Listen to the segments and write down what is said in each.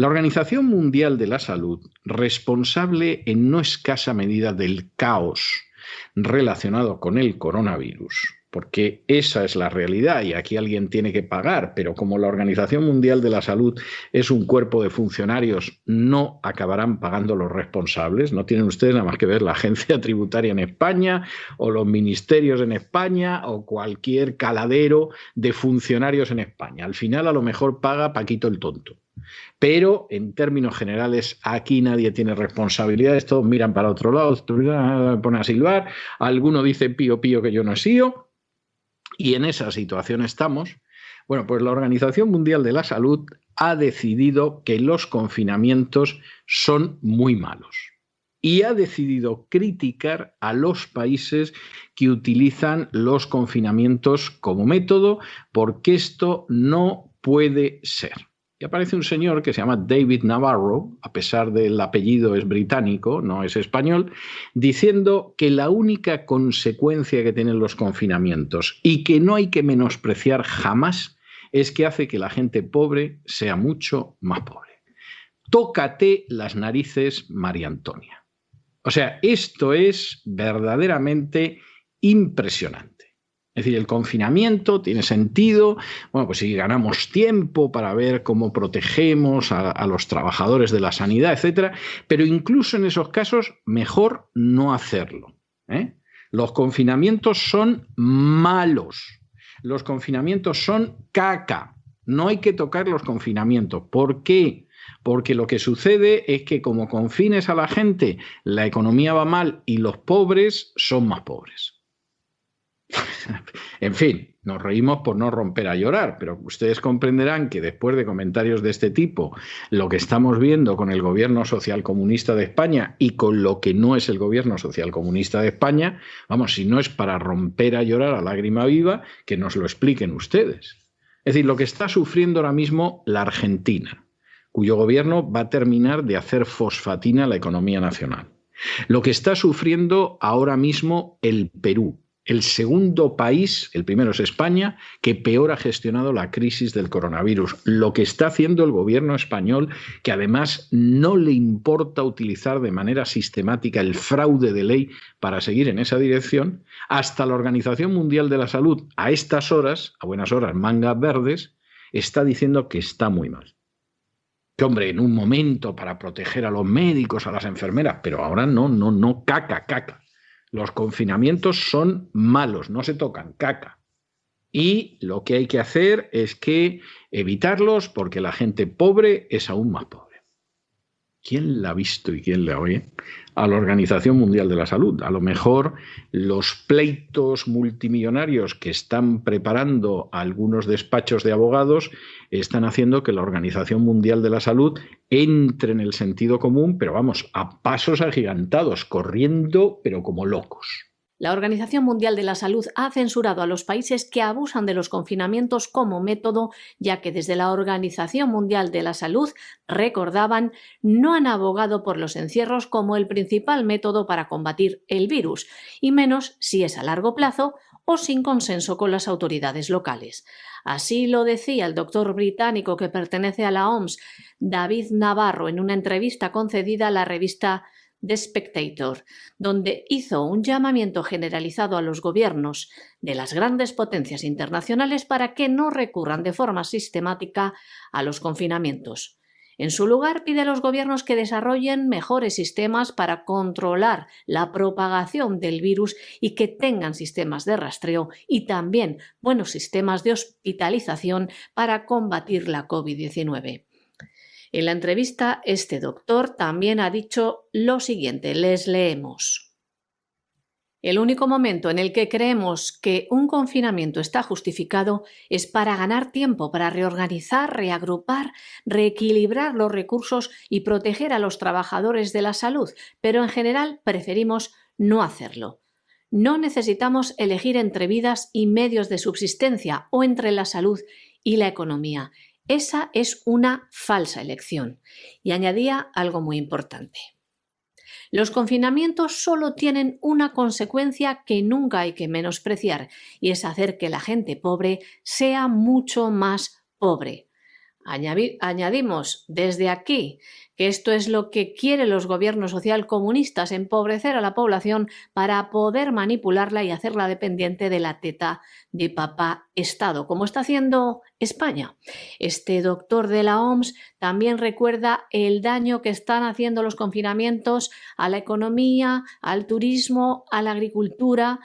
La Organización Mundial de la Salud, responsable en no escasa medida del caos relacionado con el coronavirus, porque esa es la realidad y aquí alguien tiene que pagar, pero como la Organización Mundial de la Salud es un cuerpo de funcionarios, no acabarán pagando los responsables, no tienen ustedes nada más que ver la agencia tributaria en España o los ministerios en España o cualquier caladero de funcionarios en España. Al final a lo mejor paga Paquito el tonto. Pero en términos generales, aquí nadie tiene responsabilidades, todos miran para otro lado, ponen a silbar, alguno dice pío pío que yo no he sido, y en esa situación estamos. Bueno, pues la Organización Mundial de la Salud ha decidido que los confinamientos son muy malos y ha decidido criticar a los países que utilizan los confinamientos como método porque esto no puede ser. Y aparece un señor que se llama David Navarro, a pesar del apellido es británico, no es español, diciendo que la única consecuencia que tienen los confinamientos y que no hay que menospreciar jamás es que hace que la gente pobre sea mucho más pobre. Tócate las narices, María Antonia. O sea, esto es verdaderamente impresionante. Es decir, el confinamiento tiene sentido, bueno, pues si ganamos tiempo para ver cómo protegemos a, los trabajadores de la sanidad, etcétera, pero incluso en esos casos, mejor no hacerlo. ¿eh? Los confinamientos son malos. Los confinamientos son caca. No hay que tocar los confinamientos. ¿Por qué? Porque lo que sucede es que como confines a la gente, la economía va mal y los pobres son más pobres. en fin, nos reímos por no romper a llorar, pero ustedes comprenderán que después de comentarios de este tipo, lo que estamos viendo con el gobierno socialcomunista de España y con lo que no es el gobierno socialcomunista de España, vamos, si no es para romper a llorar a lágrima viva, que nos lo expliquen ustedes. Es decir, lo que está sufriendo ahora mismo la Argentina, cuyo gobierno va a terminar de hacer fosfatina la economía nacional. Lo que está sufriendo ahora mismo el Perú, el segundo país, el primero es España, que peor ha gestionado la crisis del coronavirus. Lo que está haciendo el gobierno español, que además no le importa utilizar de manera sistemática el fraude de ley para seguir en esa dirección, hasta la Organización Mundial de la Salud, a estas horas, a buenas horas, mangas verdes, está diciendo que está muy mal. Que hombre, en un momento para proteger a los médicos, a las enfermeras, pero ahora no, no, no, caca, caca. Los confinamientos son malos, no se tocan, caca. Y lo que hay que hacer es que evitarlos porque la gente pobre es aún más pobre. ¿Quién la ha visto y quién la oye? A la Organización Mundial de la Salud. A lo mejor los pleitos multimillonarios que están preparando algunos despachos de abogados están haciendo que la Organización Mundial de la Salud entre en el sentido común, pero vamos, a pasos agigantados, corriendo, pero como locos. La Organización Mundial de la Salud ha censurado a los países que abusan de los confinamientos como método, ya que desde la Organización Mundial de la Salud recordaban no han abogado por los encierros como el principal método para combatir el virus, y menos si es a largo plazo o sin consenso con las autoridades locales. Así lo decía el doctor británico que pertenece a la OMS, David Navarro, en una entrevista concedida a la revista The Spectator, donde hizo un llamamiento generalizado a los gobiernos de las grandes potencias internacionales para que no recurran de forma sistemática a los confinamientos. En su lugar, pide a los gobiernos que desarrollen mejores sistemas para controlar la propagación del virus y que tengan sistemas de rastreo y también buenos sistemas de hospitalización para combatir la COVID-19. En la entrevista, este doctor también ha dicho lo siguiente, les leemos. El único momento en el que creemos que un confinamiento está justificado es para ganar tiempo, para reorganizar, reagrupar, reequilibrar los recursos y proteger a los trabajadores de la salud, pero en general preferimos no hacerlo. No necesitamos elegir entre vidas y medios de subsistencia o entre la salud y la economía. Esa es una falsa elección. Y añadía algo muy importante. Los confinamientos solo tienen una consecuencia que nunca hay que menospreciar, y es hacer que la gente pobre sea mucho más pobre. Añadimos desde aquí que esto es lo que quieren los gobiernos social comunistas, empobrecer a la población para poder manipularla y hacerla dependiente de la teta de papá Estado, como está haciendo España. Este doctor de la OMS también recuerda el daño que están haciendo los confinamientos a la economía, al turismo, a la agricultura,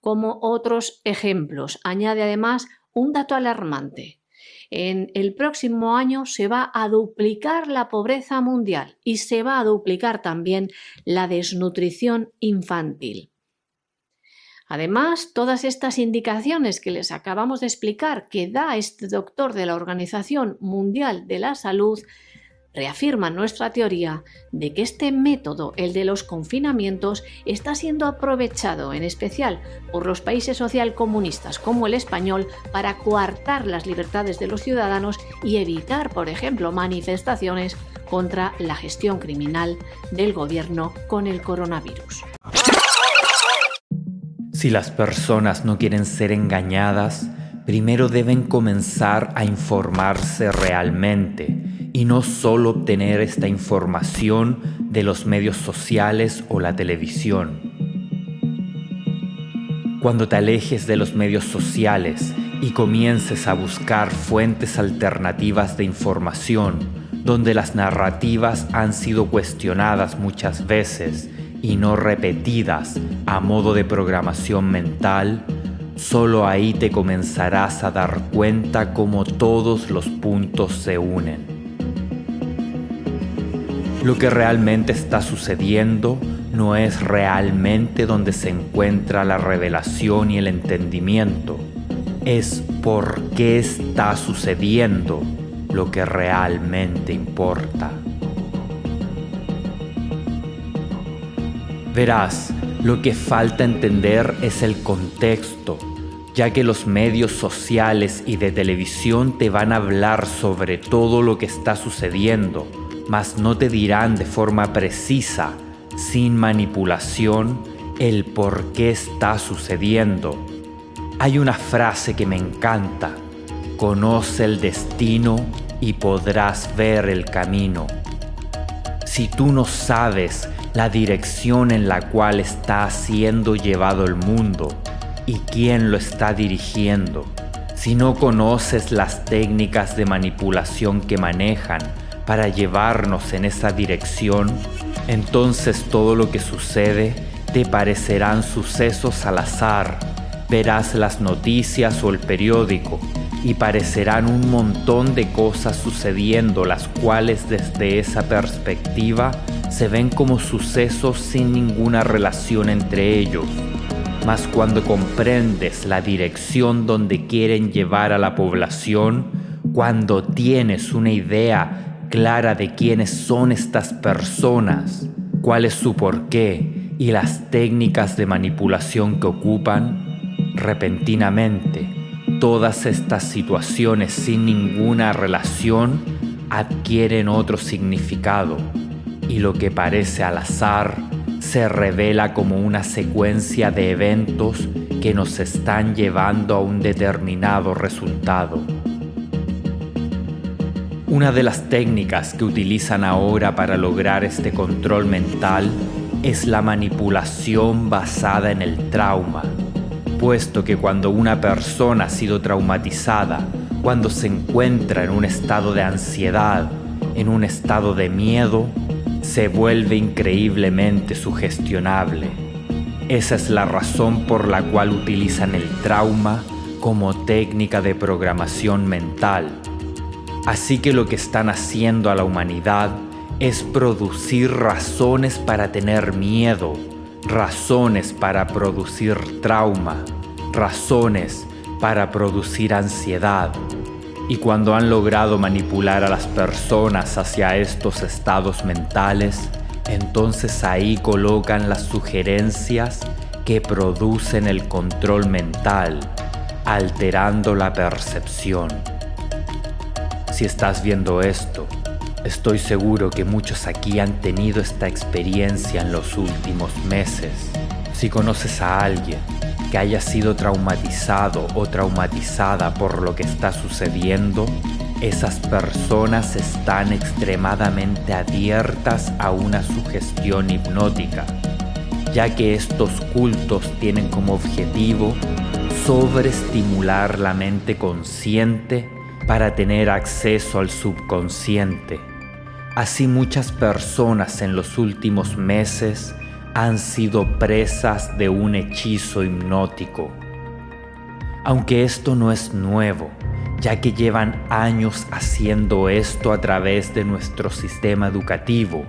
como otros ejemplos. Añade además un dato alarmante en el próximo año se va a duplicar la pobreza mundial y se va a duplicar también la desnutrición infantil. Además, todas estas indicaciones que les acabamos de explicar que da este doctor de la Organización Mundial de la Salud reafirma nuestra teoría de que este método, el de los confinamientos, está siendo aprovechado en especial por los países socialcomunistas como el español para coartar las libertades de los ciudadanos y evitar, por ejemplo, manifestaciones contra la gestión criminal del gobierno con el coronavirus. Si las personas no quieren ser engañadas, primero deben comenzar a informarse realmente y no solo obtener esta información de los medios sociales o la televisión. Cuando te alejes de los medios sociales y comiences a buscar fuentes alternativas de información, donde las narrativas han sido cuestionadas muchas veces y no repetidas a modo de programación mental, solo ahí te comenzarás a dar cuenta cómo todos los puntos se unen. Lo que realmente está sucediendo no es realmente donde se encuentra la revelación y el entendimiento, es por qué está sucediendo lo que realmente importa. Verás, lo que falta entender es el contexto, ya que los medios sociales y de televisión te van a hablar sobre todo lo que está sucediendo, mas no te dirán de forma precisa, sin manipulación, el por qué está sucediendo. Hay una frase que me encanta, conoce el destino y podrás ver el camino. Si tú no sabes la dirección en la cual está siendo llevado el mundo y quién lo está dirigiendo, si no conoces las técnicas de manipulación que manejan, para llevarnos en esa dirección, entonces todo lo que sucede te parecerán sucesos al azar. Verás las noticias o el periódico y parecerán un montón de cosas sucediendo, las cuales desde esa perspectiva se ven como sucesos sin ninguna relación entre ellos. Mas cuando comprendes la dirección donde quieren llevar a la población, cuando tienes una idea clara de quiénes son estas personas, cuál es su porqué y las técnicas de manipulación que ocupan, repentinamente todas estas situaciones sin ninguna relación adquieren otro significado y lo que parece al azar se revela como una secuencia de eventos que nos están llevando a un determinado resultado. Una de las técnicas que utilizan ahora para lograr este control mental es la manipulación basada en el trauma, puesto que cuando una persona ha sido traumatizada, cuando se encuentra en un estado de ansiedad, en un estado de miedo, se vuelve increíblemente sugestionable. Esa es la razón por la cual utilizan el trauma como técnica de programación mental Así que lo que están haciendo a la humanidad es producir razones para tener miedo, razones para producir trauma, razones para producir ansiedad. Y cuando han logrado manipular a las personas hacia estos estados mentales, entonces ahí colocan las sugerencias que producen el control mental, alterando la percepción. Si estás viendo esto, estoy seguro que muchos aquí han tenido esta experiencia en los últimos meses. Si conoces a alguien que haya sido traumatizado o traumatizada por lo que está sucediendo, esas personas están extremadamente abiertas a una sugestión hipnótica, ya que estos cultos tienen como objetivo sobreestimular la mente consciente para tener acceso al subconsciente. Así muchas personas en los últimos meses han sido presas de un hechizo hipnótico. Aunque esto no es nuevo, ya que llevan años haciendo esto a través de nuestro sistema educativo,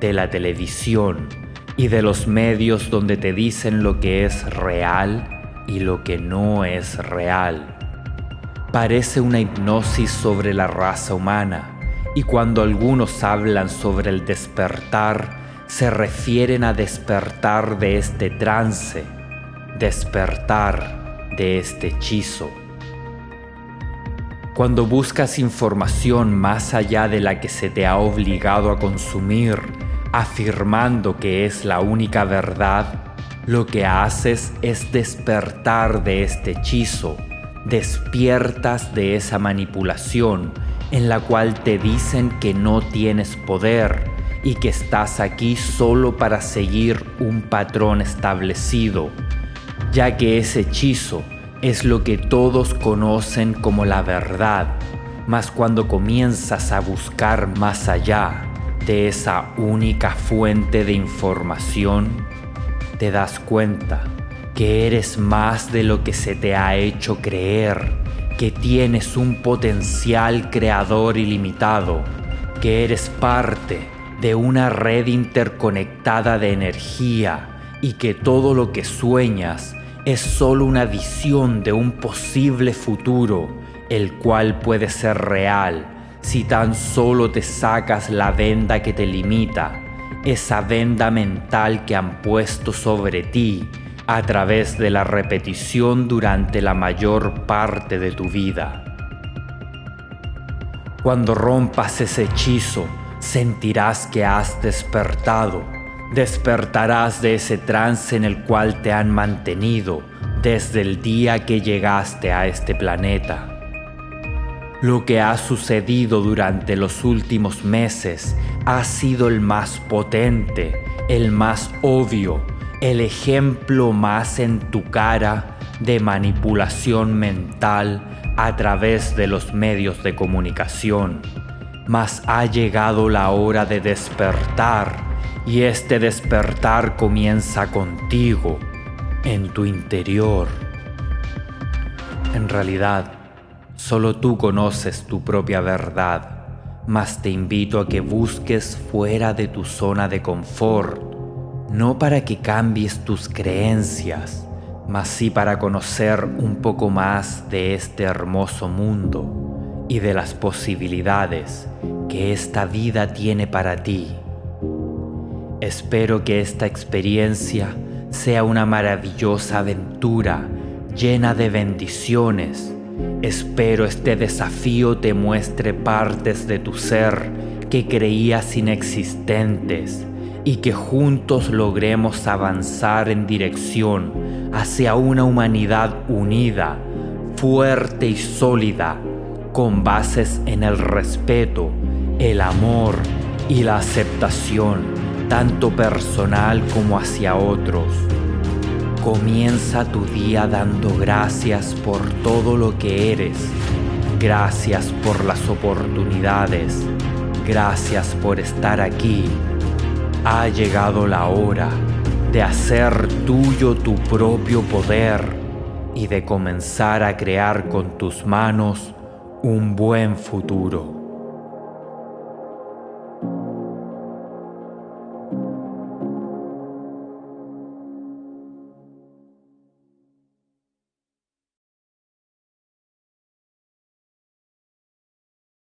de la televisión y de los medios donde te dicen lo que es real y lo que no es real. Parece una hipnosis sobre la raza humana y cuando algunos hablan sobre el despertar, se refieren a despertar de este trance, despertar de este hechizo. Cuando buscas información más allá de la que se te ha obligado a consumir, afirmando que es la única verdad, lo que haces es despertar de este hechizo, despiertas de esa manipulación en la cual te dicen que no tienes poder y que estás aquí solo para seguir un patrón establecido, ya que ese hechizo es lo que todos conocen como la verdad, mas cuando comienzas a buscar más allá de esa única fuente de información, te das cuenta que eres más de lo que se te ha hecho creer, que tienes un potencial creador ilimitado, que eres parte de una red interconectada de energía y que todo lo que sueñas es solo una visión de un posible futuro, el cual puede ser real si tan solo te sacas la venda que te limita, esa venda mental que han puesto sobre ti a través de la repetición durante la mayor parte de tu vida. Cuando rompas ese hechizo, sentirás que has despertado despertarás de ese trance en el cual te han mantenido desde el día que llegaste a este planeta. Lo que ha sucedido durante los últimos meses ha sido el más potente, el más obvio, el ejemplo más en tu cara de manipulación mental a través de los medios de comunicación. Mas ha llegado la hora de despertar y este despertar comienza contigo, en tu interior. En realidad, solo tú conoces tu propia verdad, mas te invito a que busques fuera de tu zona de confort, no para que cambies tus creencias, mas sí para conocer un poco más de este hermoso mundo y de las posibilidades que esta vida tiene para ti. Espero que esta experiencia sea una maravillosa aventura llena de bendiciones. Espero este desafío te muestre partes de tu ser que creías inexistentes y que juntos logremos avanzar en dirección hacia una humanidad unida, fuerte y sólida, con bases en el respeto, el amor y la aceptación tanto personal como hacia otros. Comienza tu día dando gracias por todo lo que eres. Gracias por las oportunidades. Gracias por estar aquí. Ha llegado la hora de hacer tuyo tu propio poder y de comenzar a crear con tus manos un buen futuro.